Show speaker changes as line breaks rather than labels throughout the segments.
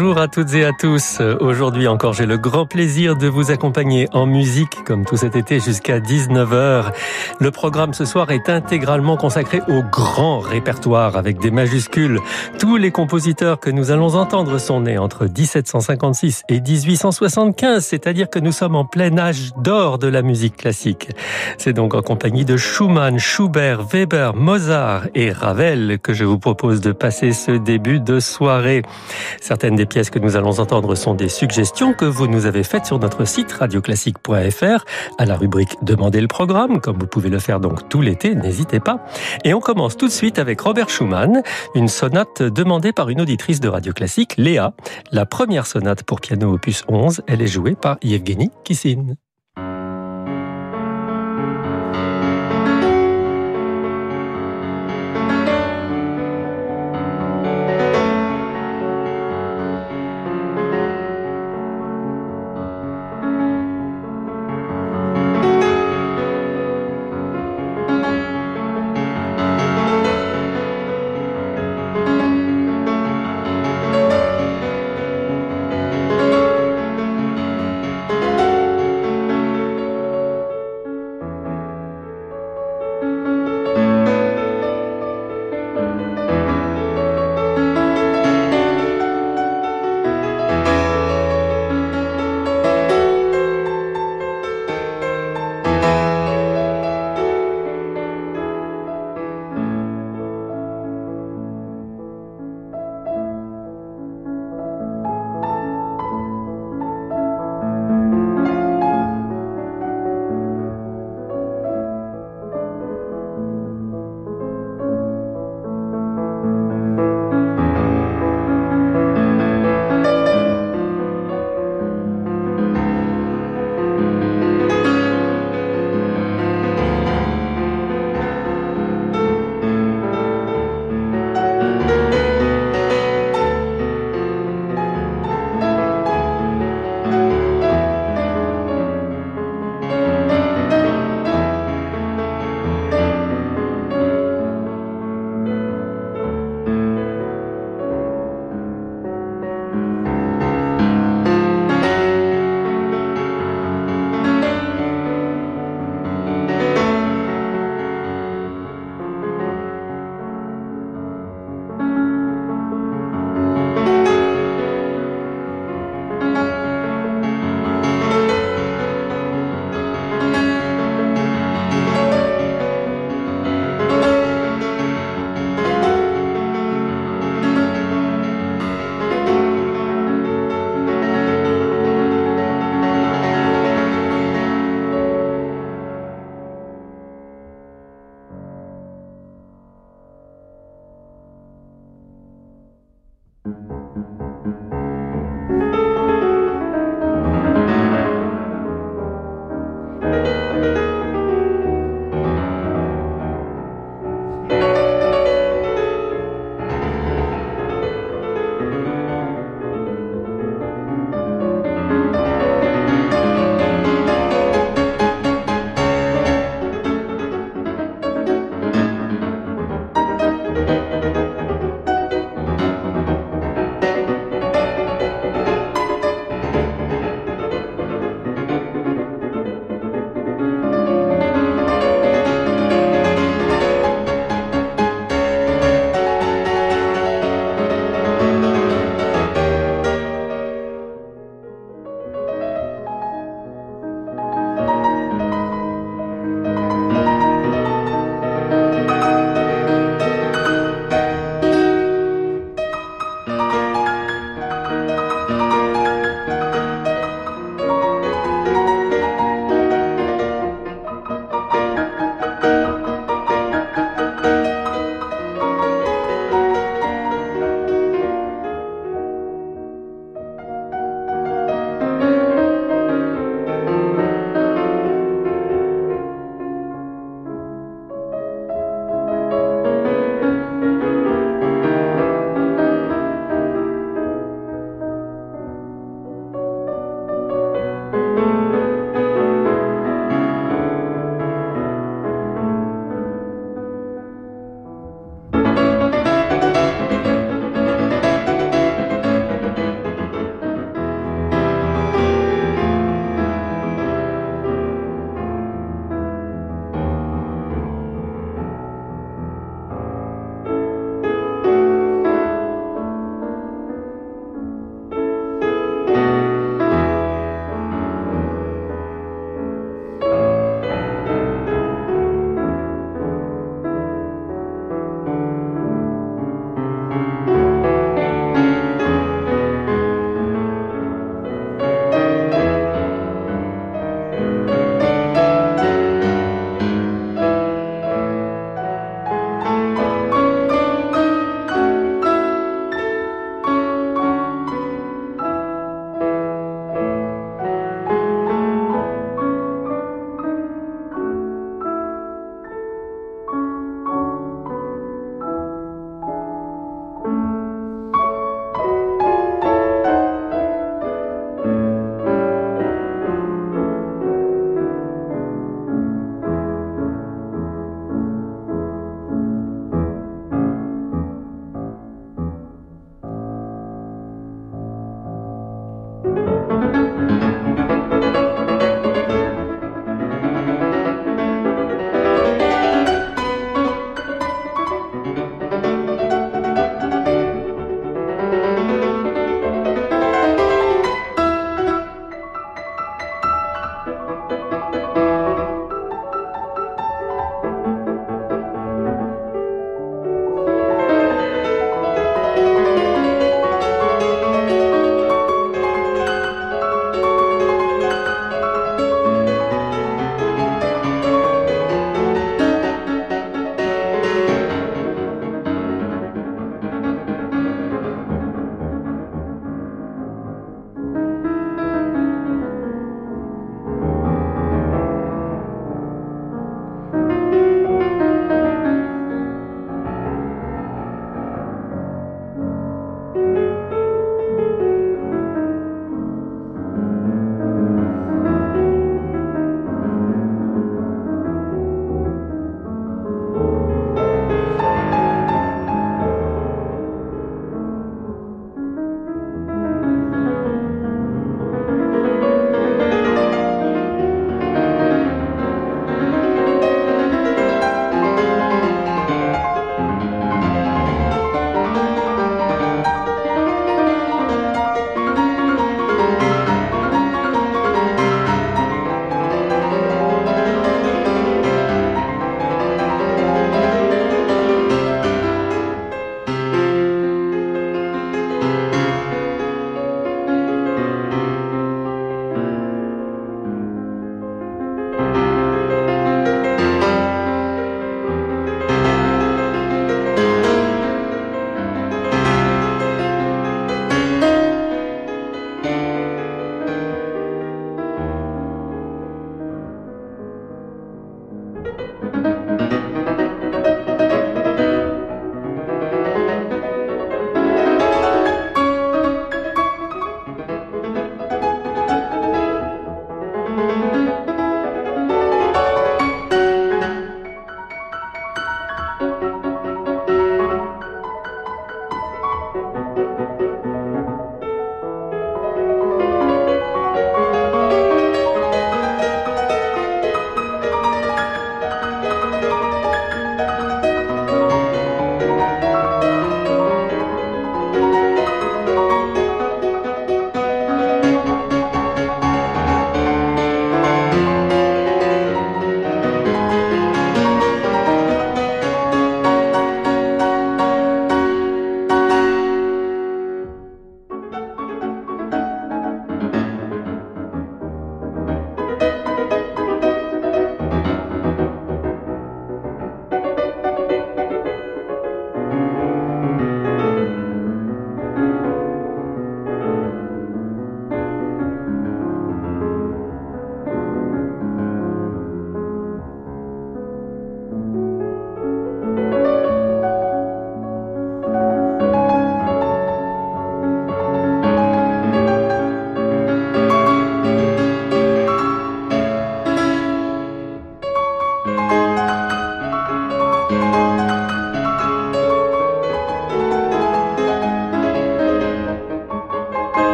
Bonjour à toutes et à tous. Aujourd'hui encore, j'ai le grand plaisir de vous accompagner en musique comme tout cet été jusqu'à 19h. Le programme ce soir est intégralement consacré au grand répertoire avec des majuscules. Tous les compositeurs que nous allons entendre sont nés entre 1756 et 1875, c'est-à-dire que nous sommes en plein âge d'or de la musique classique. C'est donc en compagnie de Schumann, Schubert, Weber, Mozart et Ravel que je vous propose de passer ce début de soirée. Certaines des pièces que nous allons entendre sont des suggestions que vous nous avez faites sur notre site radioclassique.fr à la rubrique Demandez le programme, comme vous pouvez le faire donc tout l'été, n'hésitez pas. Et on commence tout de suite avec Robert Schumann, une sonate demandée par une auditrice de Radio Classique, Léa. La première sonate pour piano opus 11, elle est jouée par Yevgeny Kissin.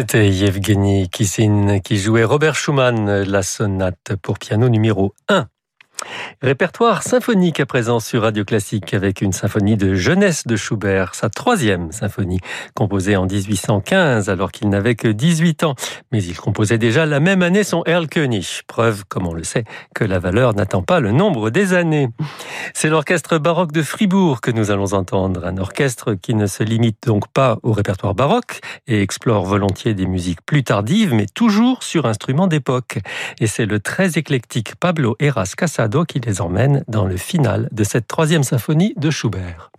C'était Yevgeny Kissin qui jouait Robert Schumann, la sonate pour piano numéro 1. Répertoire symphonique à présent sur Radio Classique avec une symphonie de jeunesse de Schubert, sa troisième symphonie, composée en 1815 alors qu'il n'avait que 18 ans. Mais il composait déjà la même année son Erlkönig, preuve, comme on le sait, que la valeur n'attend pas le nombre des années. C'est l'orchestre baroque de Fribourg que nous allons entendre, un orchestre qui ne se limite donc pas au répertoire baroque et explore volontiers des musiques plus tardives, mais toujours sur instruments d'époque. Et c'est le très éclectique Pablo Eras Casado qui emmène dans le final de cette troisième symphonie de Schubert.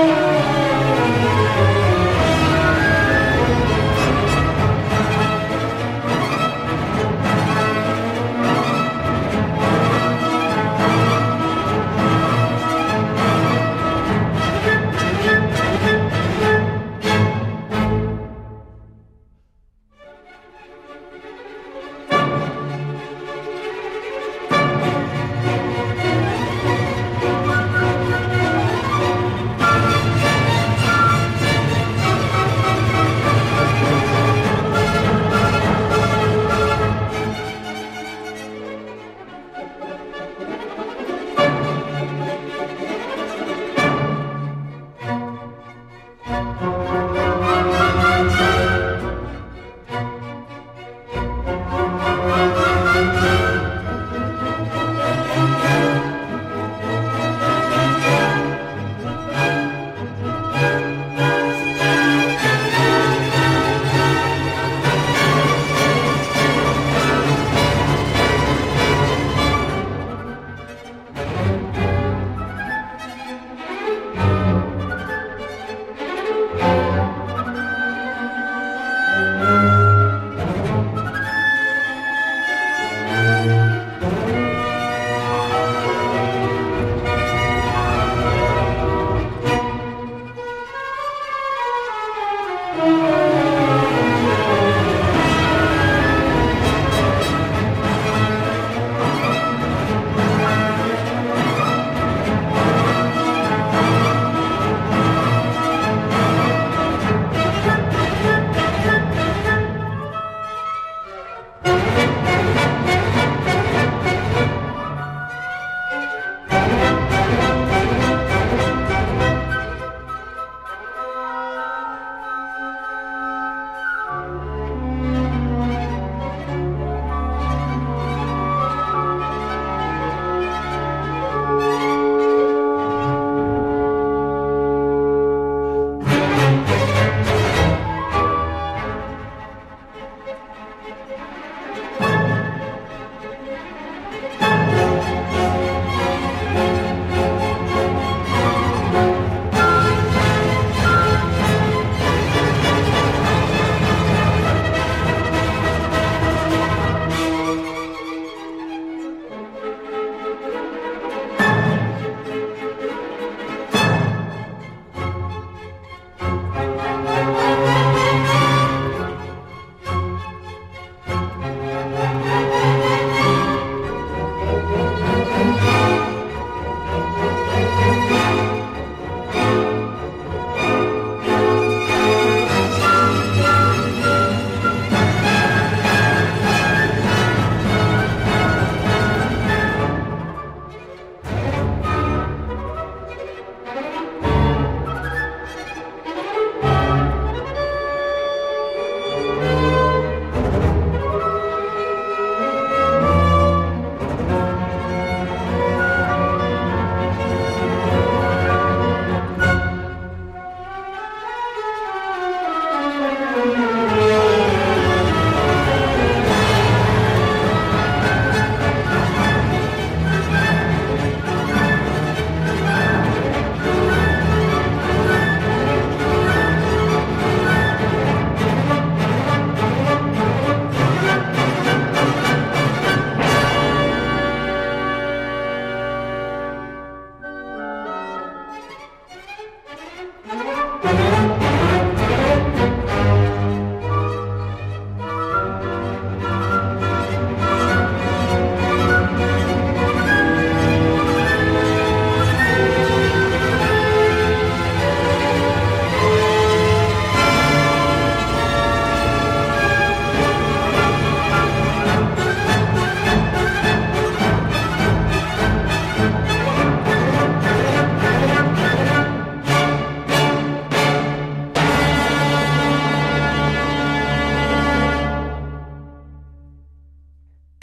Thank.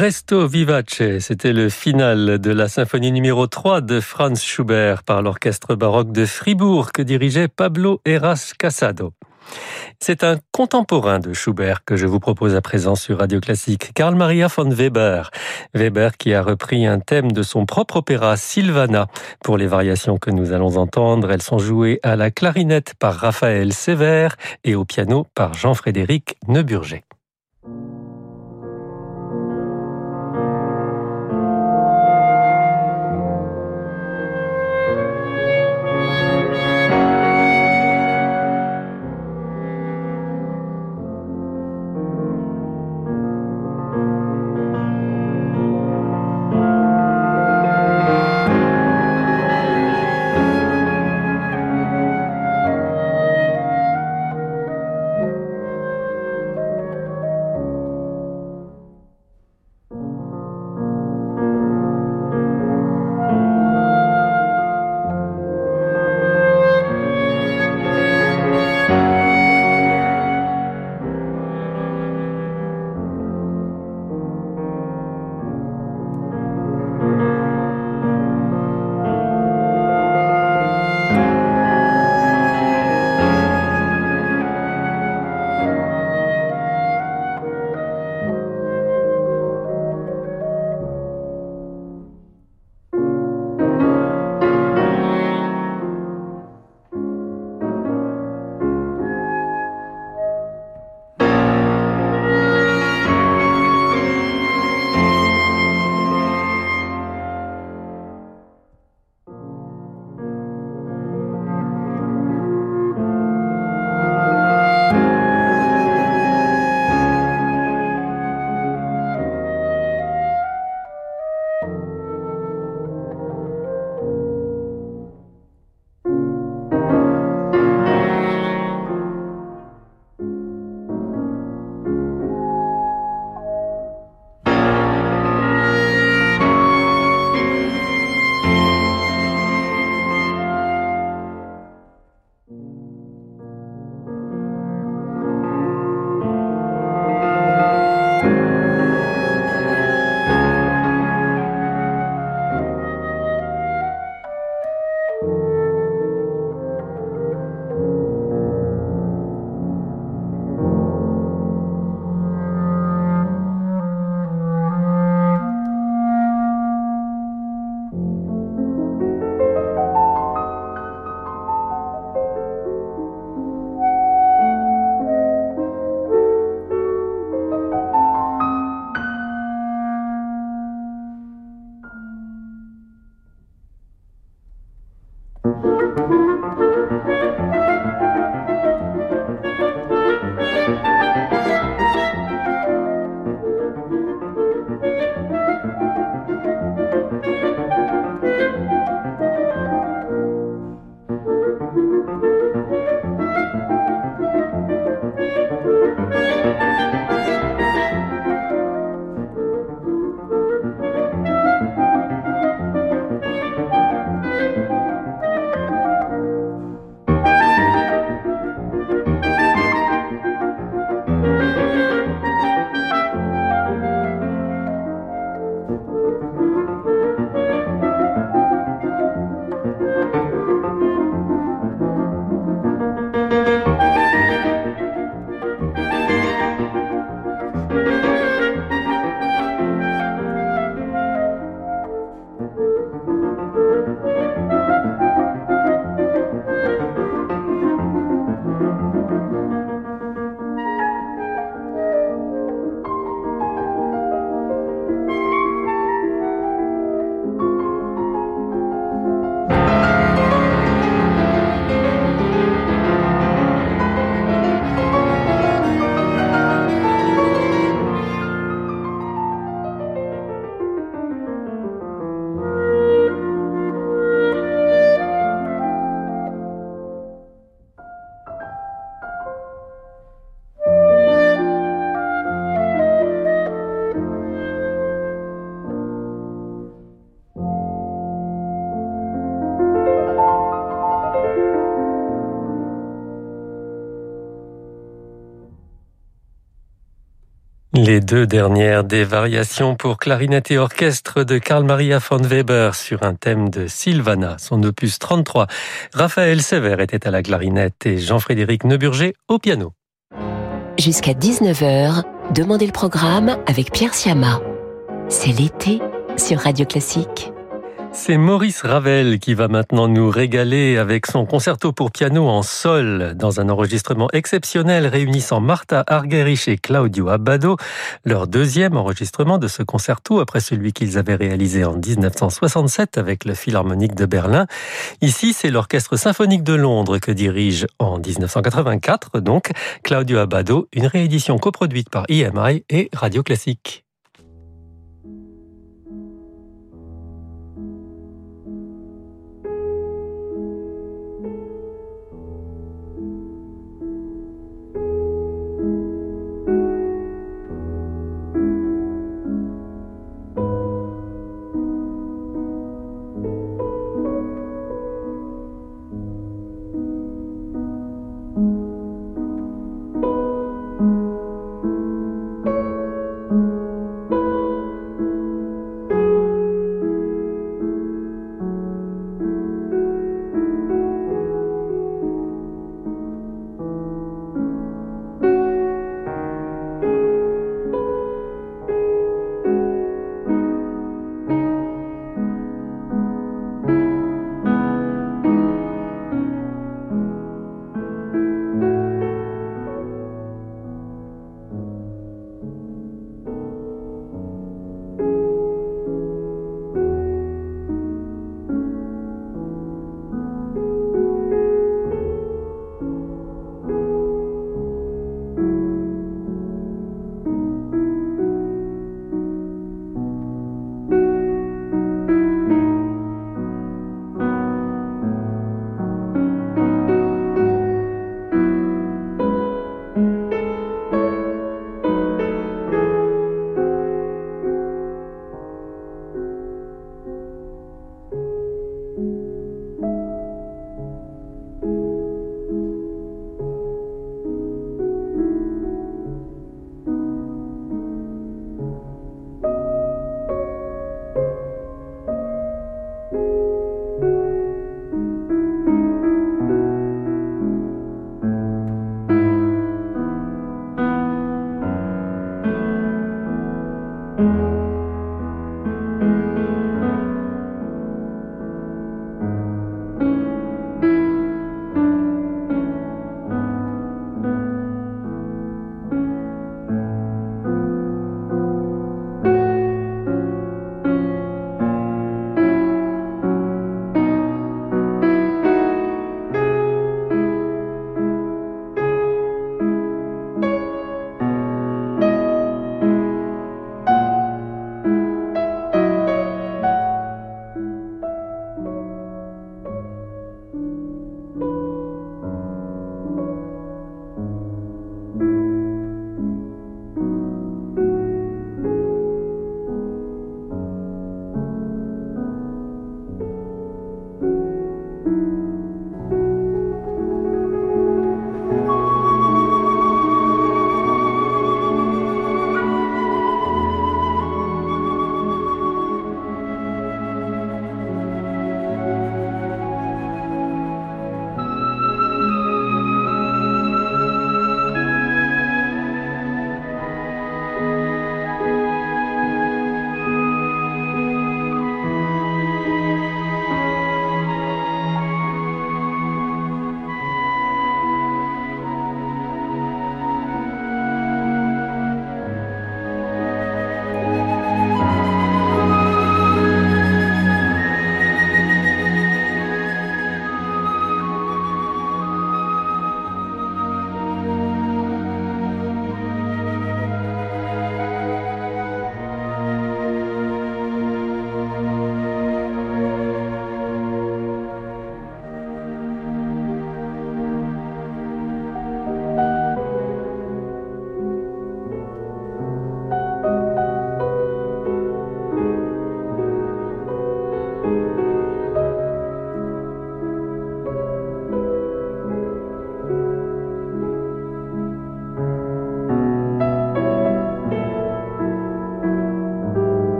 Presto Vivace, c'était le final de la symphonie numéro 3 de Franz Schubert par l'orchestre baroque de Fribourg que dirigeait Pablo Eras Casado. C'est un contemporain de Schubert que je vous propose à présent sur Radio Classique, Karl Maria von Weber. Weber qui a repris un thème de son propre opéra Sylvana. Pour les variations que nous allons entendre, elles sont jouées à la clarinette par Raphaël Sévère et au piano par Jean-Frédéric Neuburger. Les deux dernières des variations pour clarinette et orchestre de Karl Maria von Weber sur un thème de Sylvana, son opus 33. Raphaël Sévère était à la clarinette et Jean-Frédéric Neuburger au piano.
Jusqu'à 19h, Demandez le programme avec Pierre Siama. C'est l'été sur Radio Classique.
C'est Maurice Ravel qui va maintenant nous régaler avec son concerto pour piano en sol dans un enregistrement exceptionnel réunissant Martha Argerich et Claudio Abbado, leur deuxième enregistrement de ce concerto après celui qu'ils avaient réalisé en 1967 avec le Philharmonique de Berlin. Ici, c'est l'Orchestre symphonique de Londres que dirige en 1984 donc Claudio Abbado, une réédition coproduite par EMI et Radio Classique.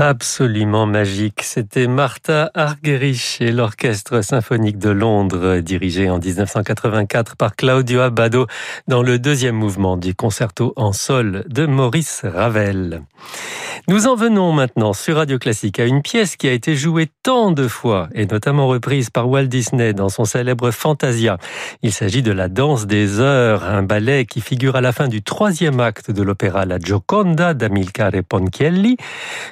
Absolument magique. C'était Martha Argerich et l'Orchestre symphonique de Londres, dirigé en 1984 par Claudio Abbado dans le deuxième mouvement du concerto en sol de Maurice Ravel. Nous en venons maintenant sur Radio Classique à une pièce qui a été jouée tant de fois et notamment reprise par Walt Disney dans son célèbre Fantasia. Il s'agit de la danse des heures, un ballet qui figure à la fin du troisième acte de l'opéra La Gioconda d'Amilcare Ponchielli.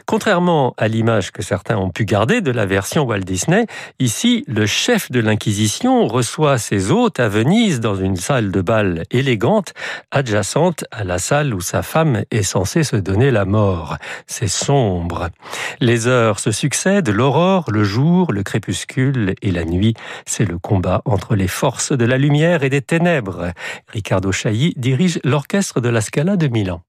Contrairement à l'image que certains ont pu garder de la version Walt Disney, ici, le chef de l'Inquisition reçoit ses hôtes à Venise dans une salle de bal élégante adjacente à la salle où sa femme est censée se donner la mort c'est sombre. Les heures se succèdent, l'aurore, le jour, le crépuscule et la nuit. C'est le combat entre les forces de la lumière et des ténèbres. Ricardo Chailly dirige l'orchestre de la Scala de Milan.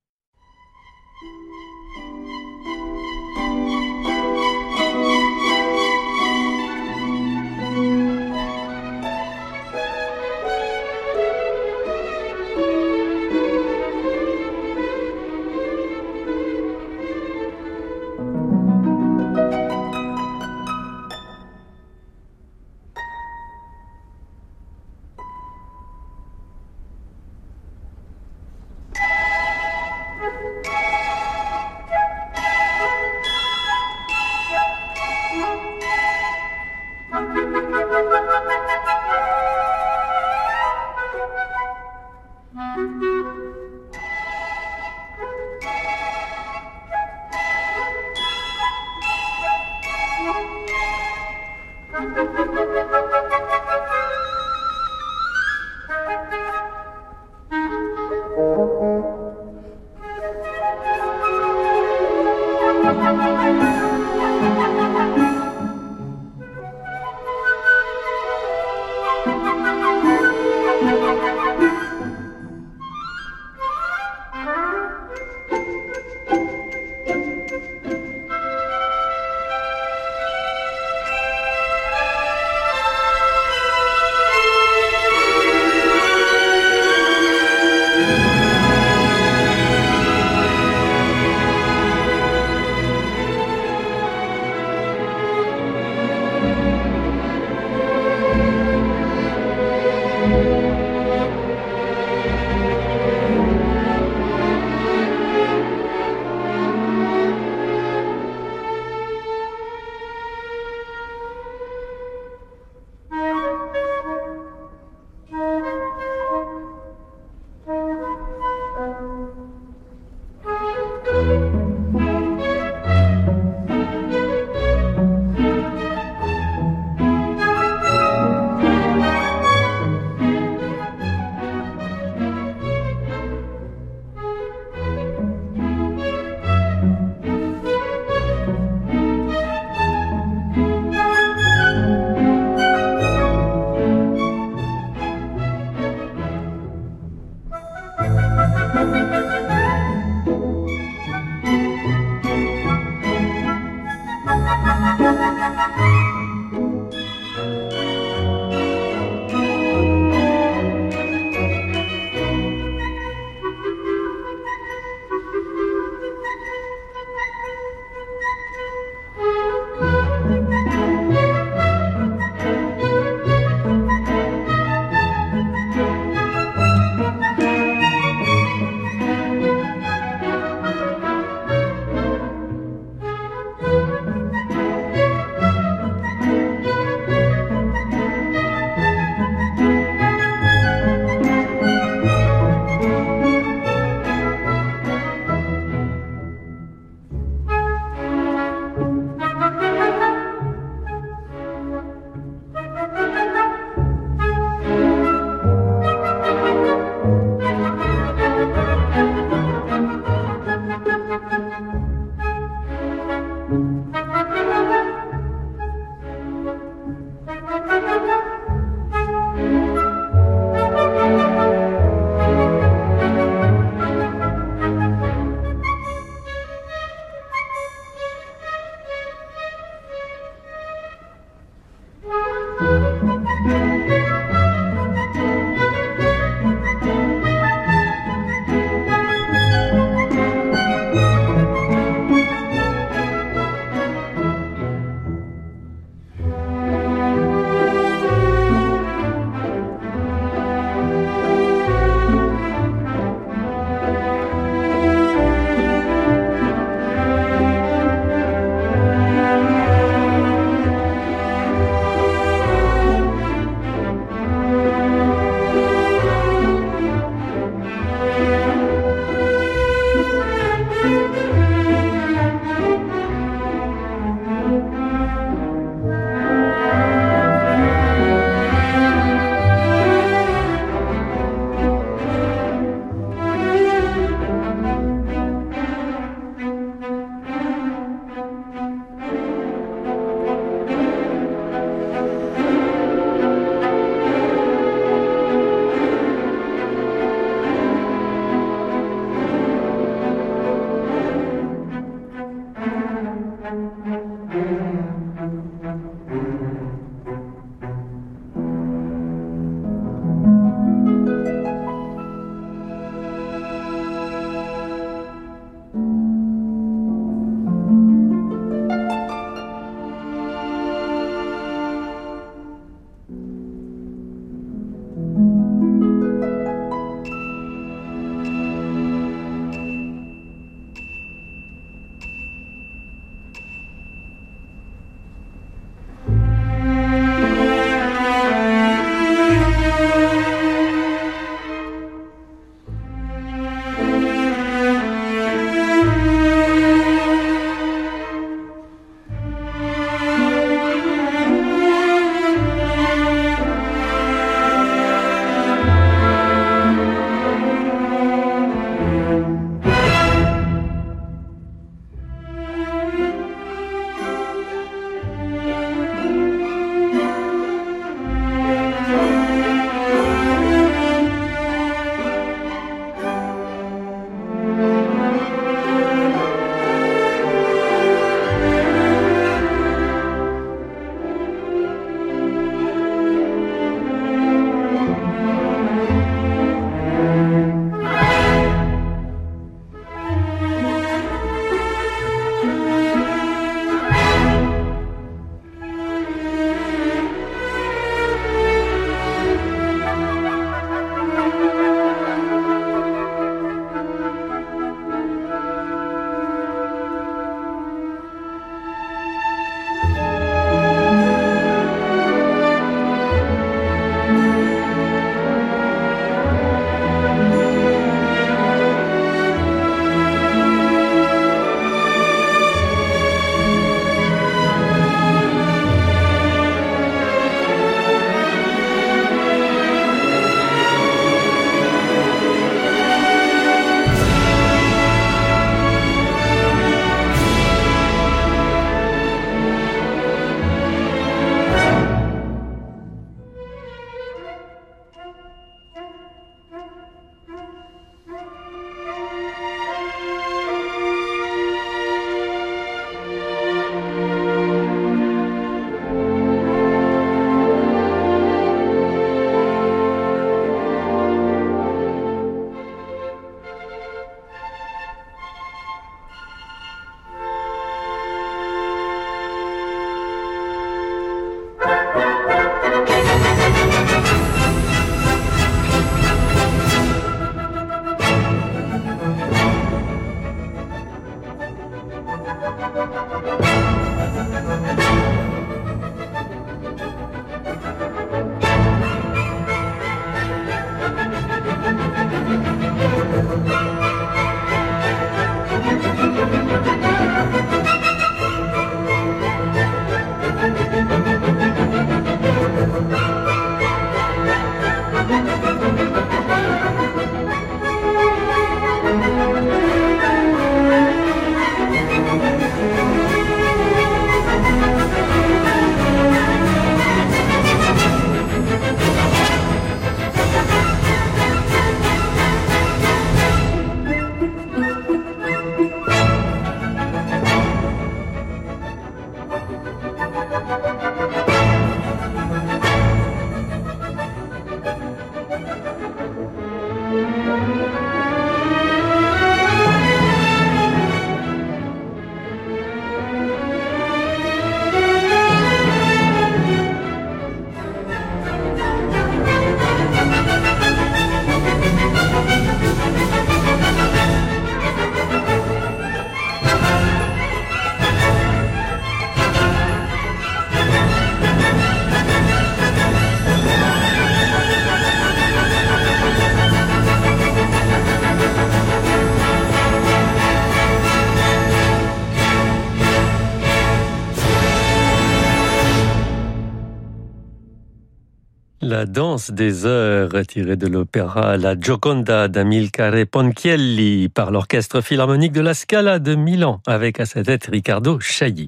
La danse des heures tirée de l'opéra La Gioconda d'Amilcare Ponchielli par l'orchestre philharmonique de la Scala de Milan avec à sa tête Riccardo Chailly.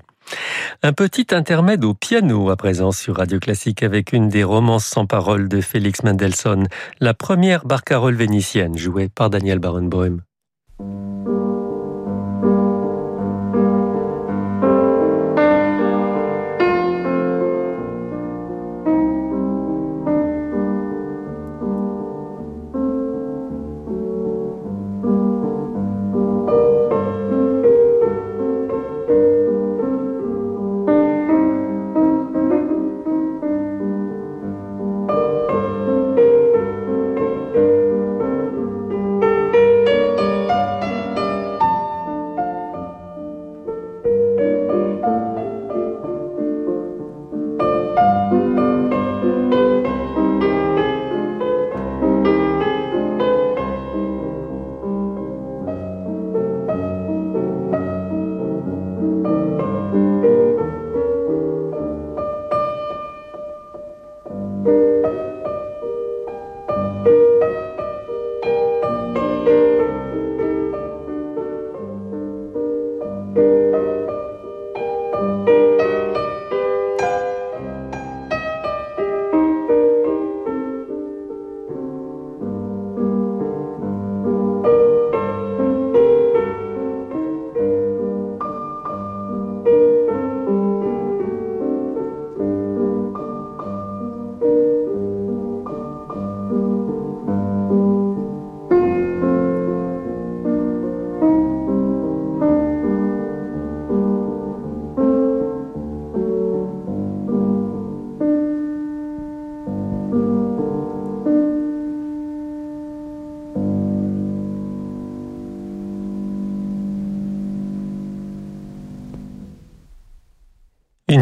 Un petit intermède au piano à présent sur Radio Classique avec une des romances sans parole de Félix Mendelssohn, la première barcarolle vénitienne jouée par Daniel Barenboim.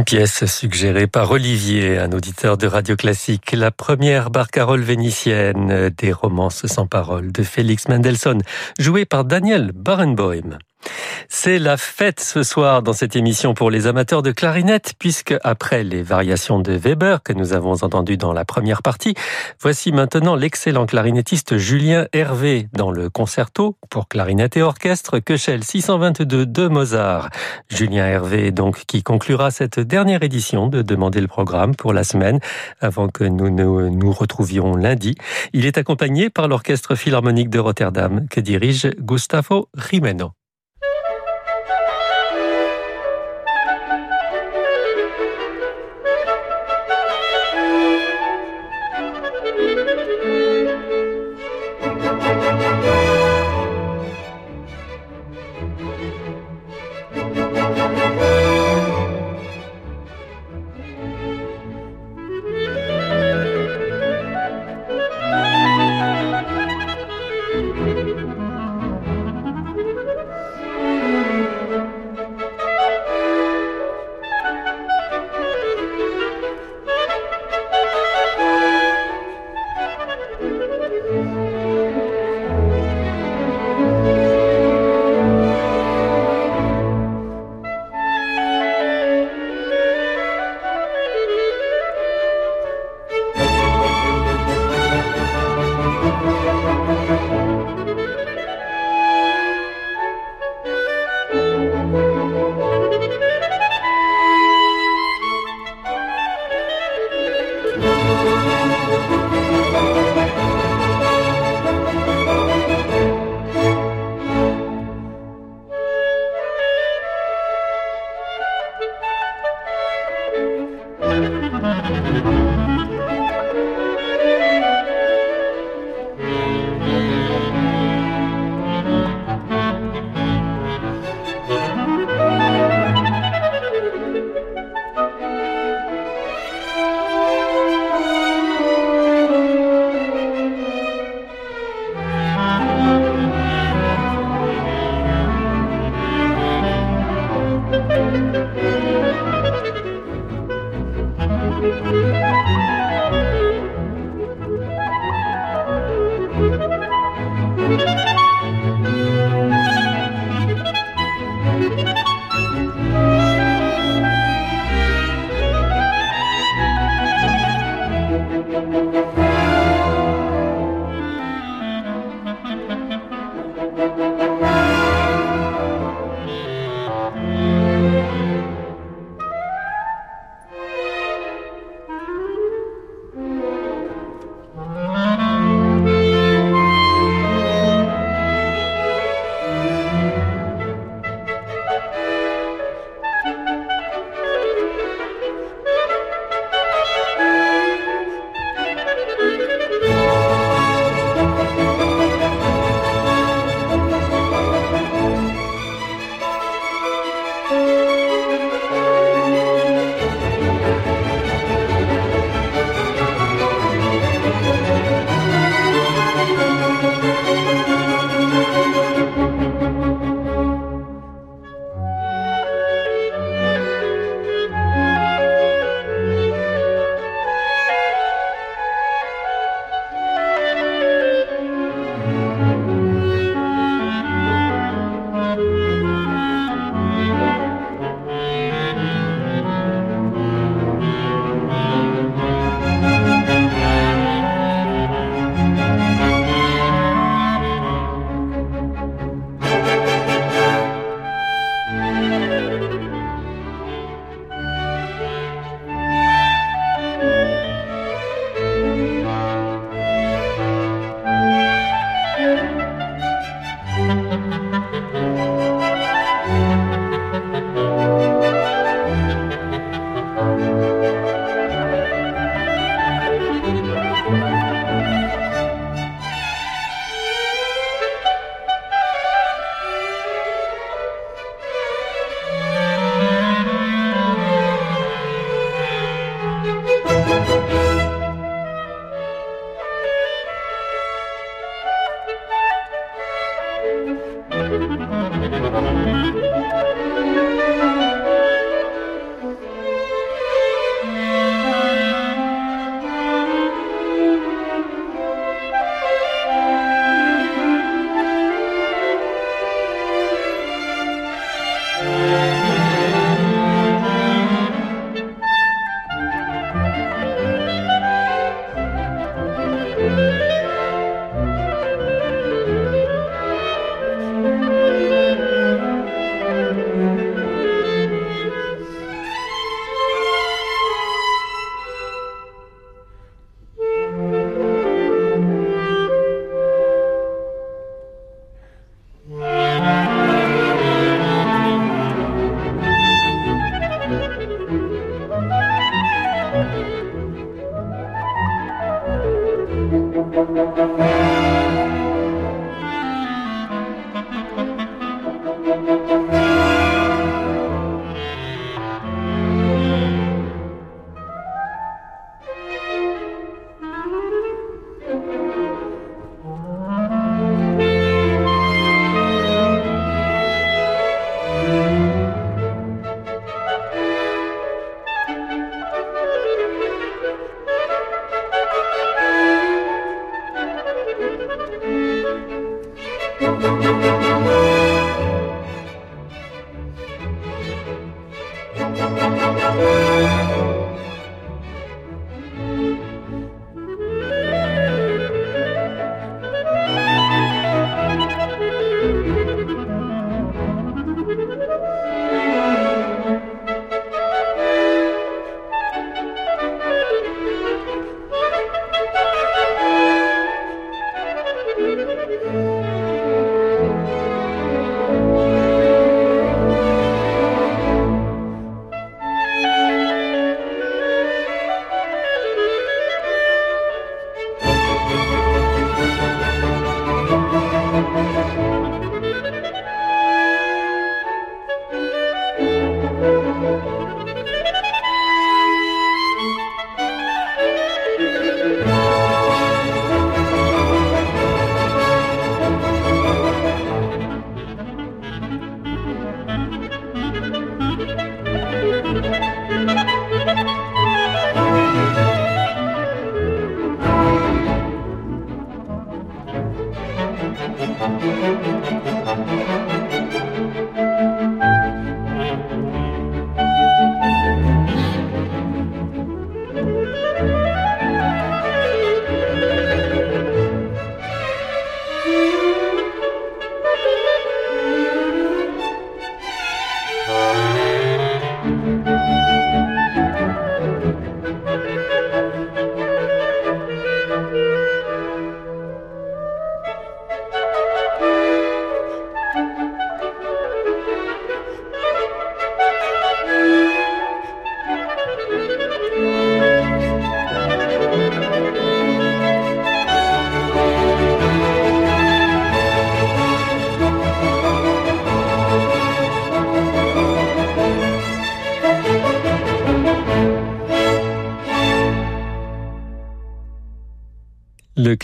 Pièce suggérée par Olivier, un auditeur de Radio Classique. La première barcarolle vénitienne des romances sans parole de Félix Mendelssohn, jouée par Daniel Barenboim. C'est la fête ce soir dans cette émission pour les amateurs de clarinette, puisque après les variations de Weber que nous avons entendues dans la première partie, voici maintenant l'excellent clarinettiste Julien Hervé dans le concerto pour clarinette et orchestre Köchel 622 de Mozart. Julien Hervé donc qui conclura cette dernière édition de Demander le programme pour la semaine avant que nous nous, nous retrouvions lundi. Il est accompagné par l'orchestre philharmonique de Rotterdam que dirige Gustavo Jimeno.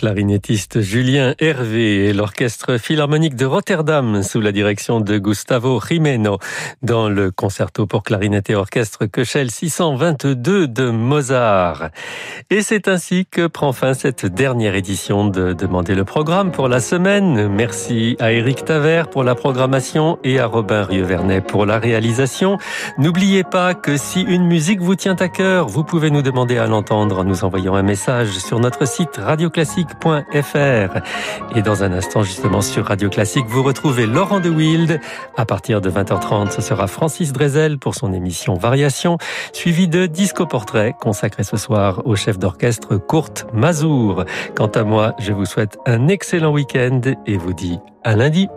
Clarinettiste Julien Hervé et l'orchestre philharmonique de Rotterdam sous la direction de Gustavo Jimeno dans le concerto pour clarinette et orchestre Köchel 622 de Mozart. Et c'est ainsi que prend fin cette dernière édition de Demander le programme pour la semaine. Merci à Eric Taver pour la programmation et à Robin Rieuvernet pour la réalisation. N'oubliez pas que si une musique vous tient à cœur, vous pouvez nous demander à l'entendre en nous envoyant un message sur notre site Radio Et dans un instant, justement, sur Radio Classique, vous retrouvez Laurent de Wild. À partir de 20h30, ce sera Francis Drezel pour son émission Variation, suivi de Disco Portrait, consacré ce soir au chef d'orchestre Kurt Mazour. Quant à moi, je vous souhaite un excellent week-end et vous dis à lundi.